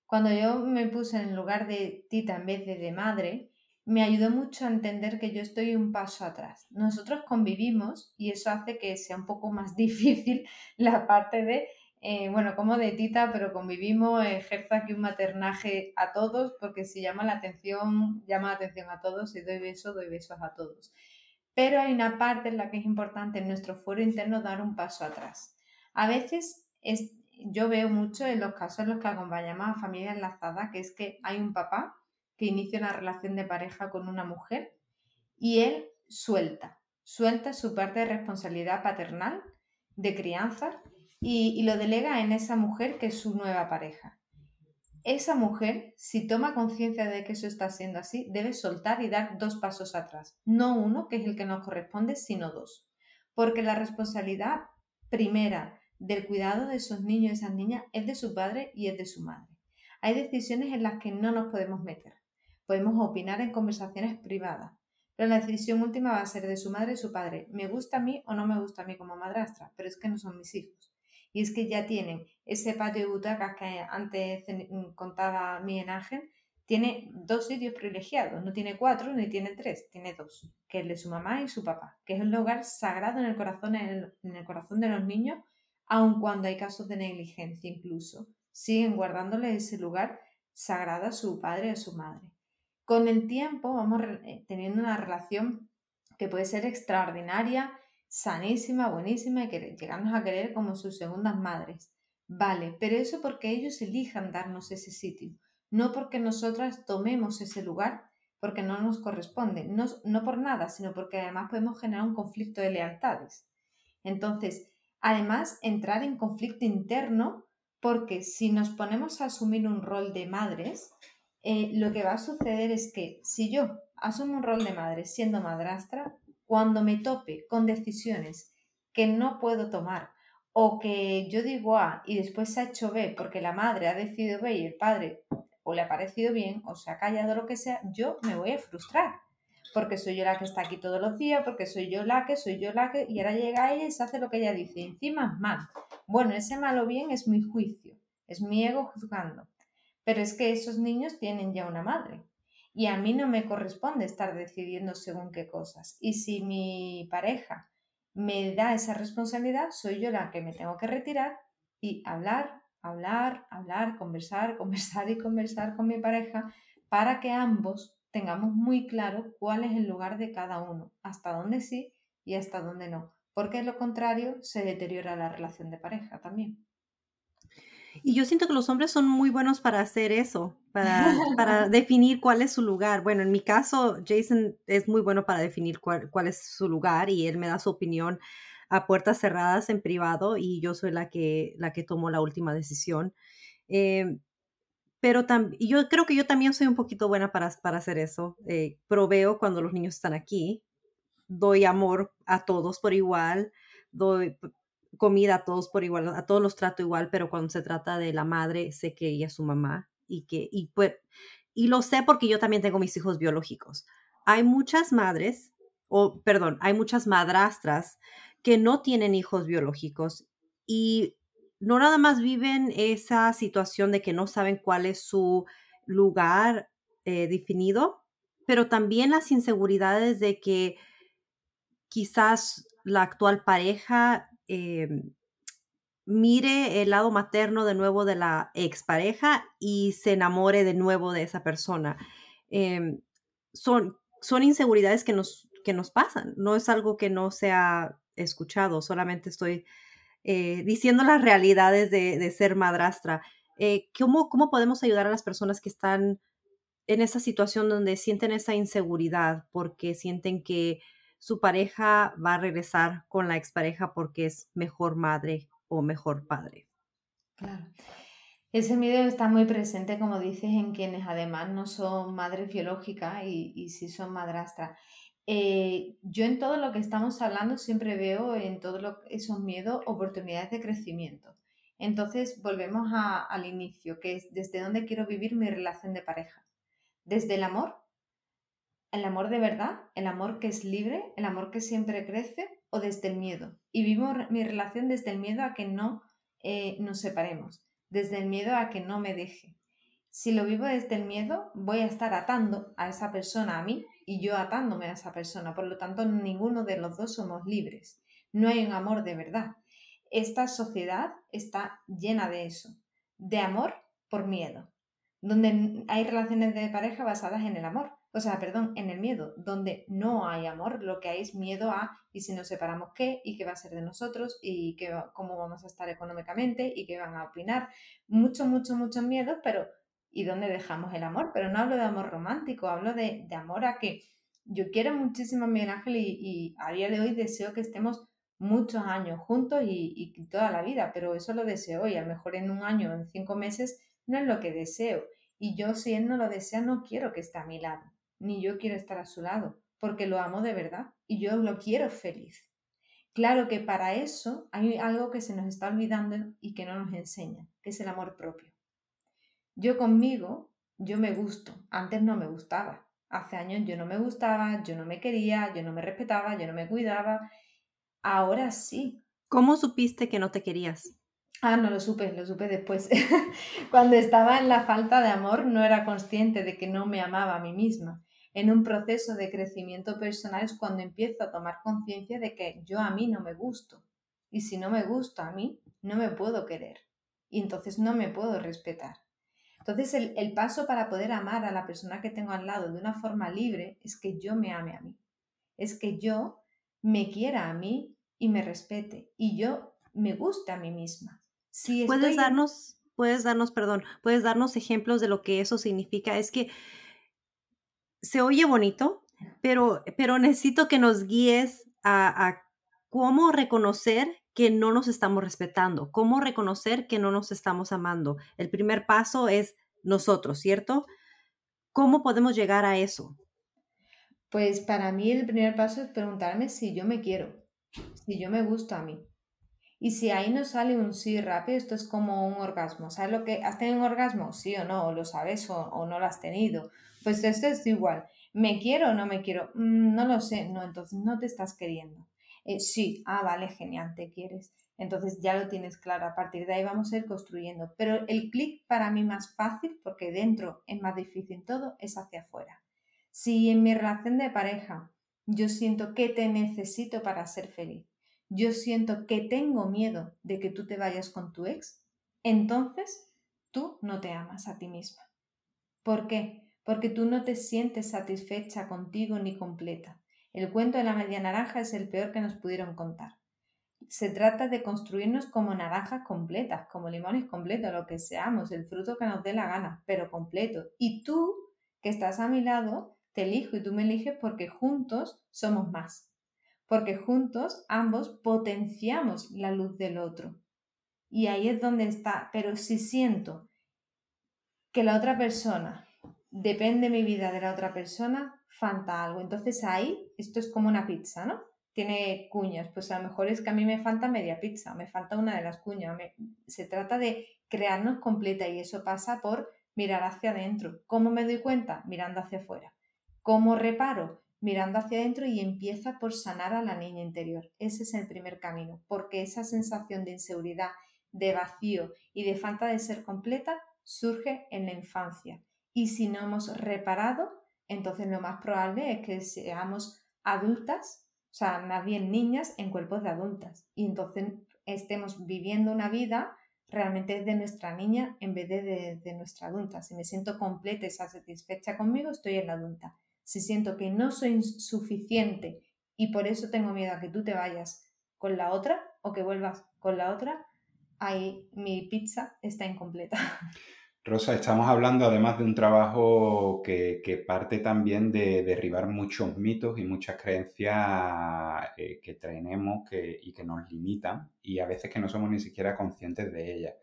Cuando yo me puse en el lugar de tita en vez de de madre, me ayudó mucho a entender que yo estoy un paso atrás. Nosotros convivimos y eso hace que sea un poco más difícil la parte de eh, bueno, como de tita, pero convivimos, ejerzo aquí un maternaje a todos, porque si llama la atención, llama la atención a todos, si doy besos, doy besos a todos. Pero hay una parte en la que es importante en nuestro fuero interno dar un paso atrás. A veces yo veo mucho en los casos en los que acompañamos a familias enlazadas, que es que hay un papá que inicia una relación de pareja con una mujer y él suelta, suelta su parte de responsabilidad paternal, de crianza, y, lo delega en esa mujer que es su nueva pareja. Esa mujer, si toma conciencia de que eso está siendo así, debe soltar y dar dos pasos atrás. No uno, que es el que nos corresponde, sino dos. Porque la responsabilidad primera del cuidado de esos niños y esas niñas es de su padre y es de su madre. Hay decisiones en las que no nos podemos meter. Podemos opinar en conversaciones privadas, pero la decisión última va a ser de su madre y su padre. Me gusta a mí o no me gusta a mí como madrastra, pero es que no son mis hijos. Y es que ya tienen ese patio de butacas que antes contaba mi Ángel, tiene dos sitios privilegiados, no tiene cuatro ni tiene tres, tiene dos, que es de su mamá y su papá, que es un lugar sagrado en el corazón, en el, corazón de los niños, aun cuando hay casos de negligencia incluso, siguen guardándole ese lugar sagrado a su padre y a su madre. Con el tiempo vamos eh, teniendo una relación que puede ser extraordinaria, sanísima, buenísima y que llegamos a querer como sus segundas madres. Vale, pero eso porque ellos elijan darnos ese sitio, no porque nosotras tomemos ese lugar porque no nos corresponde, no, no por nada, sino porque además podemos generar un conflicto de lealtades. Entonces, además, entrar en conflicto interno porque si nos ponemos a asumir un rol de madres, eh, lo que va a suceder es que si yo asumo un rol de madre siendo madrastra, cuando me tope con decisiones que no puedo tomar o que yo digo A y después se ha hecho B porque la madre ha decidido B y el padre o le ha parecido bien o se ha callado lo que sea, yo me voy a frustrar porque soy yo la que está aquí todos los días, porque soy yo la que, soy yo la que, y ahora llega ella y se hace lo que ella dice, encima es mal. Bueno, ese mal o bien es mi juicio, es mi ego juzgando. Pero es que esos niños tienen ya una madre y a mí no me corresponde estar decidiendo según qué cosas. Y si mi pareja me da esa responsabilidad, soy yo la que me tengo que retirar y hablar, hablar, hablar, conversar, conversar y conversar con mi pareja para que ambos tengamos muy claro cuál es el lugar de cada uno, hasta dónde sí y hasta dónde no, porque de lo contrario se deteriora la relación de pareja también. Y yo siento que los hombres son muy buenos para hacer eso, para, para definir cuál es su lugar. Bueno, en mi caso, Jason es muy bueno para definir cuál, cuál, es su lugar y él me da su opinión a puertas cerradas en privado y yo soy la que, la que tomo la última decisión. Eh, pero yo creo que yo también soy un poquito buena para, para hacer eso. Eh, proveo cuando los niños están aquí, doy amor a todos por igual, doy, comida a todos por igual, a todos los trato igual, pero cuando se trata de la madre, sé que ella es su mamá y que, y pues, y lo sé porque yo también tengo mis hijos biológicos. Hay muchas madres, o perdón, hay muchas madrastras que no tienen hijos biológicos y no nada más viven esa situación de que no saben cuál es su lugar eh, definido, pero también las inseguridades de que quizás la actual pareja Em, mire el lado materno de nuevo de la expareja y se enamore de nuevo de esa persona. Em, son, son inseguridades que nos, que nos pasan, no es algo que no se ha escuchado, solamente estoy eh, diciendo las realidades de, ser madrastra. Eh, ¿cómo, ¿Cómo podemos ayudar a las personas que están en esa situación donde sienten esa inseguridad porque sienten que su pareja va a regresar con la expareja porque es mejor madre o mejor padre. Claro. Ese miedo está muy presente, como dices, en quienes además no son madres biológicas y, sí son madrastras. Eh, yo en todo lo que estamos hablando siempre veo en todos esos miedos oportunidades de crecimiento. Entonces volvemos al inicio, que es desde dónde quiero vivir mi relación de pareja. Desde el amor el amor de verdad, el amor que es libre, el amor que siempre crece o desde el miedo. Y vivo mi relación desde el miedo a que no eh, nos separemos, desde el miedo a que no me deje. Si lo vivo desde el miedo, voy a estar atando a esa persona a mí y yo atándome a esa persona. Por lo tanto, ninguno de los dos somos libres. No hay un amor de verdad. Esta sociedad está llena de eso, de amor por miedo, donde hay relaciones de pareja basadas en el amor o sea, perdón, en el miedo, donde no hay amor, lo que hay es miedo a y si nos separamos qué y qué va a ser de nosotros y cómo vamos a estar económicamente y qué van a opinar. Mucho, mucho, mucho miedo, pero y dónde dejamos el amor. Pero no hablo de amor romántico, hablo de, amor a que yo quiero muchísimo a Miguel Ángel y, a día de hoy deseo que estemos muchos años juntos y, y, toda la vida, pero eso lo deseo y a lo mejor en un año o en cinco meses no es lo que deseo. Y yo si él no lo desea no quiero que esté a mi lado, ni yo quiero estar a su lado, porque lo amo de verdad y yo lo quiero feliz. Claro que para eso hay algo que se nos está olvidando y que no nos enseña, que es el amor propio. Yo conmigo, yo me gusto, antes no me gustaba. Hace años yo no me gustaba, yo no me quería, yo no me respetaba, yo no me cuidaba. Ahora sí. ¿Cómo supiste que no te querías? Ah, no lo supe, lo supe después. Cuando estaba en la falta de amor no era consciente de que no me amaba a mí misma en un proceso de crecimiento personal es cuando empiezo a tomar conciencia de que yo a mí no me gusto. Y si no me gusto a mí, no me puedo querer. Y entonces no me puedo respetar. Entonces el, el paso para poder amar a la persona que tengo al lado de una forma libre es que yo me ame a mí. Es que yo me quiera a mí y me respete. Y yo me guste a mí misma. Si ¿Puedes darnos, puedes darnos, perdón, puedes darnos ejemplos de lo que eso significa? Es que se oye bonito, pero, pero necesito que nos guíes a, cómo reconocer que no nos estamos respetando, cómo reconocer que no nos estamos amando. El primer paso es nosotros, ¿cierto? ¿Cómo podemos llegar a eso? Pues para mí el primer paso es preguntarme si yo me quiero, si yo me gusto a mí. Y si ahí no sale un sí rápido, esto es como un orgasmo. ¿Sabes lo que? ¿Has tenido un orgasmo? Sí o no, o lo sabes o, no lo has tenido. Pues esto es igual. ¿Me quiero o no me quiero? Mm, no lo sé. No, entonces no te estás queriendo. Eh, sí, ah, vale, genial, te quieres. Entonces ya lo tienes claro. A partir de ahí vamos a ir construyendo. Pero el clic para mí más fácil, porque dentro es más difícil todo, es hacia afuera. Si en mi relación de pareja yo siento que te necesito para ser feliz, yo siento que tengo miedo de que tú te vayas con tu ex, entonces tú no te amas a ti misma. ¿Por qué? porque tú no te sientes satisfecha contigo ni completa. El cuento de la media naranja es el peor que nos pudieron contar. Se trata de construirnos como naranjas completas, como limones completos, lo que seamos, el fruto que nos dé la gana, pero completo. Y tú, que estás a mi lado, te elijo y tú me eliges porque juntos somos más. Porque juntos ambos potenciamos la luz del otro. Y ahí es donde está. Pero si siento que la otra persona depende mi vida de la otra persona, falta algo. Entonces ahí, esto es como una pizza, ¿no? Tiene cuñas, pues a lo mejor es que a mí me falta media pizza, me falta una de las cuñas. se trata de crearnos completa y eso pasa por mirar hacia adentro. ¿Cómo me doy cuenta? Mirando hacia afuera. ¿Cómo reparo? Mirando hacia adentro y empieza por sanar a la niña interior. Ese es el primer camino, porque esa sensación de inseguridad, de vacío y de falta de ser completa surge en la infancia y si no hemos reparado, entonces lo más probable es que seamos adultas, o sea, más bien niñas en cuerpos de adultas. Y entonces estemos viviendo una vida realmente de nuestra niña en vez de, de, nuestra adulta. Si me siento completa y satisfecha conmigo, estoy en la adulta. Si siento que no soy suficiente y por eso tengo miedo a que tú te vayas con la otra o que vuelvas con la otra, ahí mi pizza está incompleta. Rosa, estamos hablando además de un trabajo que, parte también de derribar muchos mitos y muchas creencias eh, que tenemos y que nos limitan y a veces que no somos ni siquiera conscientes de ellas.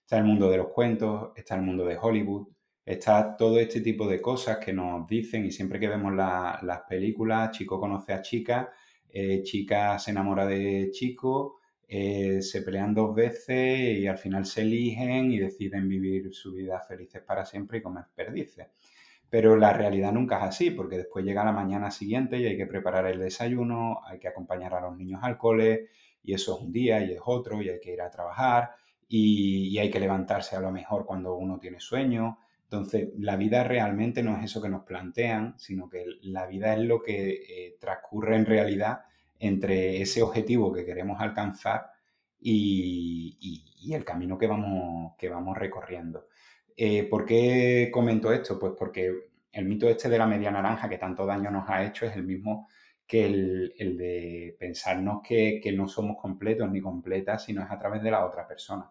Está el mundo de los cuentos, está el mundo de Hollywood, está todo este tipo de cosas que nos dicen y siempre que vemos las películas, chico conoce a chica, eh, chica se enamora de chico, eh, se pelean dos veces y al final se eligen y deciden vivir su vida felices para siempre y comer perdices. Pero la realidad nunca es así, porque después llega la mañana siguiente y hay que preparar el desayuno, hay que acompañar a los niños al cole, y eso es un día y es otro, y hay que ir a trabajar, y, hay que levantarse a lo mejor cuando uno tiene sueño. Entonces, la vida realmente no es eso que nos plantean, sino que la vida es lo que eh, transcurre en realidad entre ese objetivo que queremos alcanzar y, el camino que vamos, que vamos recorriendo. Eh, ¿Por qué comento esto? Pues porque el mito este de la media naranja que tanto daño nos ha hecho es el mismo que el, de pensarnos que, no somos completos ni completas, sino es a través de la otra persona.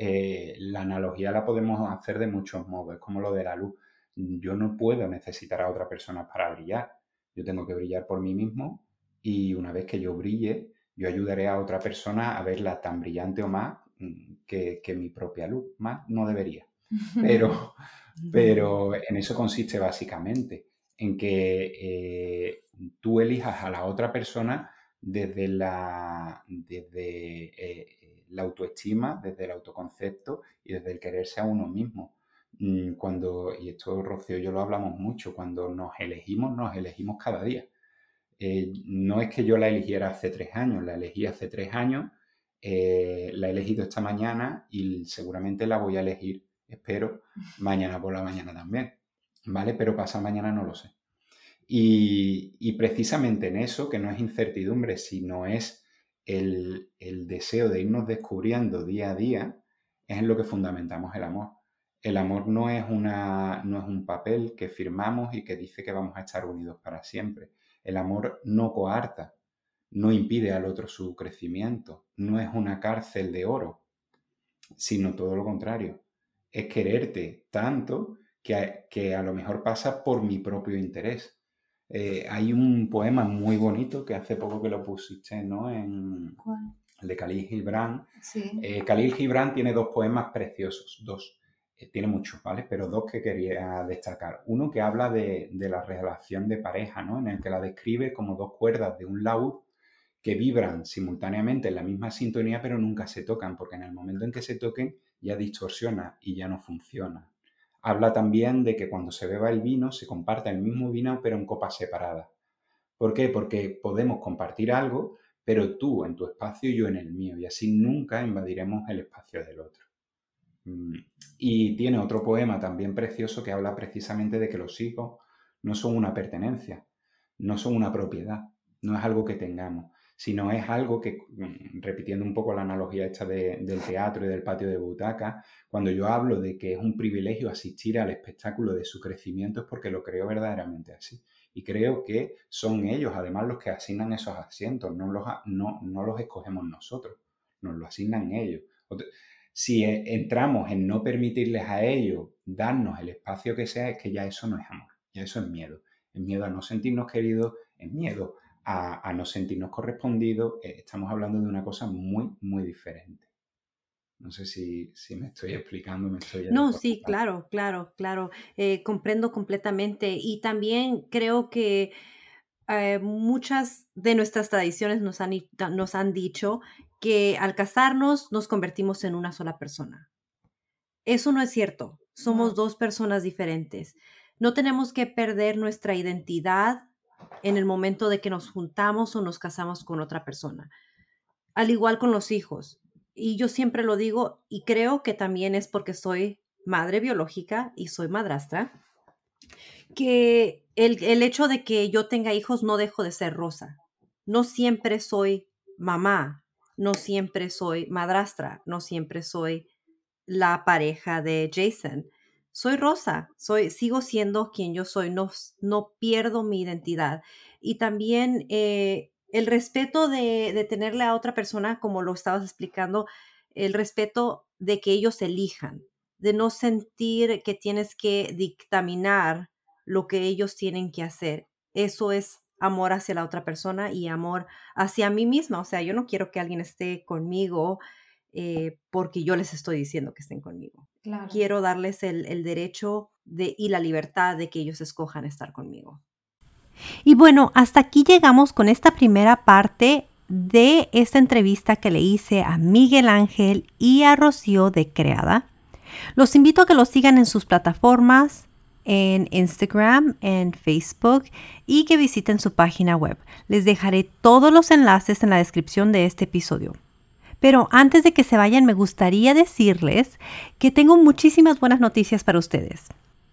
Eh, la analogía la podemos hacer de muchos modos, es como lo de la luz. Yo no puedo necesitar a otra persona para brillar. Yo tengo que brillar por mí mismo y una vez que yo brille, yo ayudaré a otra persona a verla tan brillante o más mm, que, mi propia luz. Más no debería. Pero, pero en eso consiste básicamente, en que eh, tú elijas a la otra persona desde la, desde, eh, la autoestima, desde el autoconcepto y desde el quererse a uno mismo. Mm, cuando, y esto Rocío y yo lo hablamos mucho, cuando nos elegimos, nos elegimos cada día. Eh, no es que yo la eligiera hace tres años, la elegí hace tres años, eh, la he elegido esta mañana y seguramente la voy a elegir, espero, mañana por la mañana también, ¿vale? Pero pasa mañana no lo sé. Y, precisamente en eso, que no es incertidumbre, sino es el, el deseo de irnos descubriendo día a día, es en lo que fundamentamos el amor. El amor no es, una, no es un papel que firmamos y que dice que vamos a estar unidos para siempre. El amor no coarta, no impide al otro su crecimiento, no es una cárcel de oro, sino todo lo contrario. Es quererte tanto que que a lo mejor pasa por mi propio interés. Eh, hay un poema muy bonito que hace poco que lo pusiste, ¿no? En, El de Khalil Gibran. Sí. Eh, Khalil Gibran tiene dos poemas preciosos, dos. Eh, tiene muchos, ¿vale? Pero dos que quería destacar. Uno que habla de, la relación de pareja, ¿no? En el que la describe como dos cuerdas de un laúd que vibran simultáneamente en la misma sintonía, pero nunca se tocan, porque en el momento en que se toquen ya distorsiona y ya no funciona. Habla también de que cuando se beba el vino se comparta el mismo vino, pero en copas separadas. ¿Por qué? Porque podemos compartir algo, pero tú en tu espacio y yo en el mío, y así nunca invadiremos el espacio del otro. Mm, y tiene otro poema también precioso que habla precisamente de que los hijos no son una pertenencia, no son una propiedad, no es algo que tengamos, sino es algo que, mm, repitiendo un poco la analogía esta del teatro y del patio de butaca, cuando yo hablo de que es un privilegio asistir al espectáculo de su crecimiento es porque lo creo verdaderamente así. Y creo que son ellos, además, los que asignan esos asientos, no los, no, no los escogemos nosotros, nos lo asignan ellos si e, entramos en no permitirles a ellos darnos el espacio que sea, es que ya eso no es amor, ya eso es miedo. Es miedo a no sentirnos queridos, es miedo a, no sentirnos correspondidos. Eh, estamos hablando de una cosa muy, muy diferente. No sé si, me estoy explicando, me estoy... No, sí, claro, claro, claro. Eh, comprendo completamente. Y también creo que eh, muchas de nuestras tradiciones nos han, nos han dicho que al casarnos nos convertimos en una sola persona. Eso no es cierto. Somos dos personas diferentes. No tenemos que perder nuestra identidad en el momento de que nos juntamos o nos casamos con otra persona. Al igual con los hijos. Y yo siempre lo digo y creo que también es porque soy madre biológica y soy madrastra, que el, el hecho de que yo tenga hijos no dejo de ser Rosa. No siempre soy mamá, no siempre soy madrastra, no siempre soy la pareja de Jason. Soy Rosa, soy, sigo siendo quien yo soy, no, no pierdo mi identidad. Y también eh, el respeto de, tenerle a otra persona, como lo estabas explicando, el respeto de que ellos elijan, de no sentir que tienes que dictaminar lo que ellos tienen que hacer. Eso es amor hacia la otra persona y amor hacia mí misma. O sea, yo no quiero que alguien esté conmigo eh, porque yo les estoy diciendo que estén conmigo. Quiero darles el, derecho de, y la libertad de que ellos escojan estar conmigo. Y bueno, hasta aquí llegamos con esta primera parte de esta entrevista que le hice a Miguel Ángel y a Rocío de Creada. Los invito a que los sigan en sus plataformas, en Instagram, en Facebook y que visiten su página web. Les dejaré todos los enlaces en la descripción de este episodio. Pero antes de que se vayan, me gustaría decirles que tengo muchísimas buenas noticias para ustedes.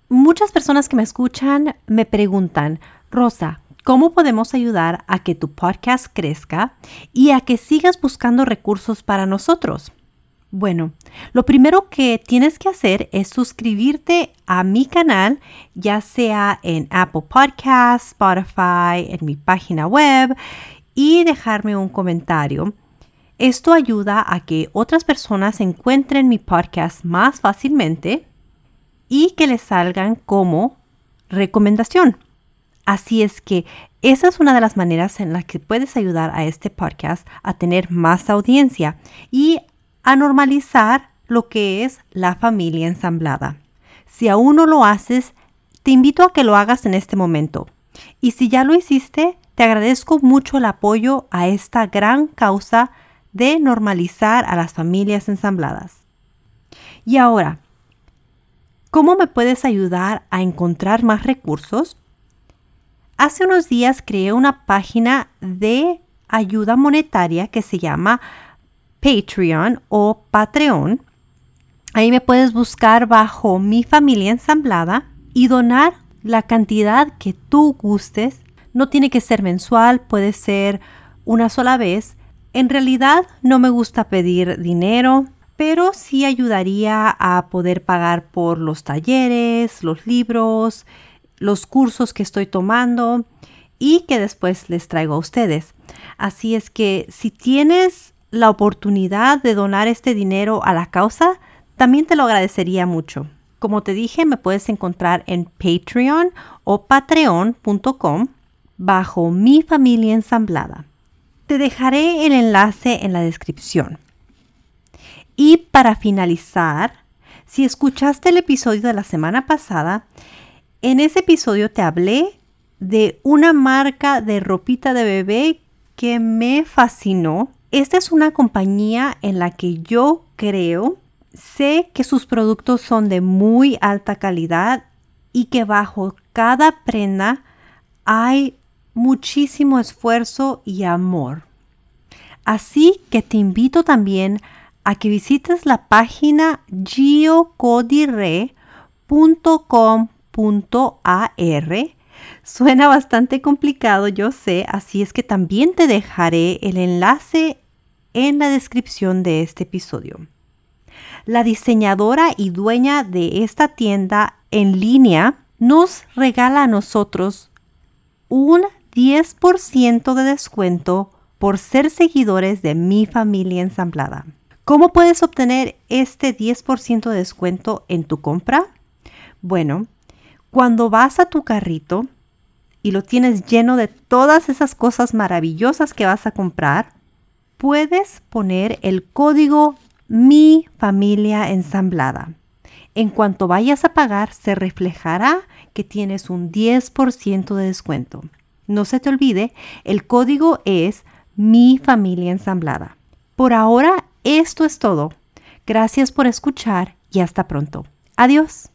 Muchas personas que me escuchan me preguntan, Rosa, ¿cómo podemos ayudar a que tu podcast crezca y a que sigas buscando recursos para nosotros? Bueno, lo primero que tienes que hacer es suscribirte a mi canal, ya sea en Apple Podcasts, Spotify, en mi página web y dejarme un comentario. Esto ayuda a que otras personas encuentren mi podcast más fácilmente y que les salgan como recomendación. Así es que esa es una de las maneras en las que puedes ayudar a este podcast a tener más audiencia y a normalizar lo que es la familia ensamblada. Si aún no lo haces, te invito a que lo hagas en este momento. Y si ya lo hiciste, te agradezco mucho el apoyo a esta gran causa de normalizar a las familias ensambladas. Y ahora, ¿cómo me puedes ayudar a encontrar más recursos? Hace unos días creé una página de ayuda monetaria que se llama Patreon o Patreon. Ahí me puedes buscar bajo mi familia ensamblada y donar la cantidad que tú gustes. No tiene que ser mensual, puede ser una sola vez. En realidad no me gusta pedir dinero, pero sí ayudaría a poder pagar por los talleres, los libros, los cursos que estoy tomando y que después les traigo a ustedes. Así es que si tienes la oportunidad de donar este dinero a la causa, también te lo agradecería mucho. Como te dije, me puedes encontrar en Patreon o patreon.com bajo mi familia ensamblada. Te dejaré el enlace en la descripción. Y para finalizar, si escuchaste el episodio de la semana pasada, en ese episodio te hablé de una marca de ropita de bebé que me fascinó. Esta es una compañía en la que yo creo, sé que sus productos son de muy alta calidad y que bajo cada prenda hay muchísimo esfuerzo y amor. Así que te invito también a que visites la página geocodire.com .ar. Suena bastante complicado, yo sé, así es que también te dejaré el enlace en la descripción de este episodio. La diseñadora y dueña de esta tienda en línea nos regala a nosotros un 10% de descuento por ser seguidores de mi familia ensamblada. ¿Cómo puedes obtener este 10% de descuento en tu compra? Bueno, cuando vas a tu carrito y lo tienes lleno de todas esas cosas maravillosas que vas a comprar, puedes poner el código Mi familia ensamblada. En cuanto vayas a pagar, se reflejará que tienes un 10% de descuento. No se te olvide, el código es Mi familia ensamblada. Por ahora, esto es todo. Gracias por escuchar y hasta pronto. Adiós.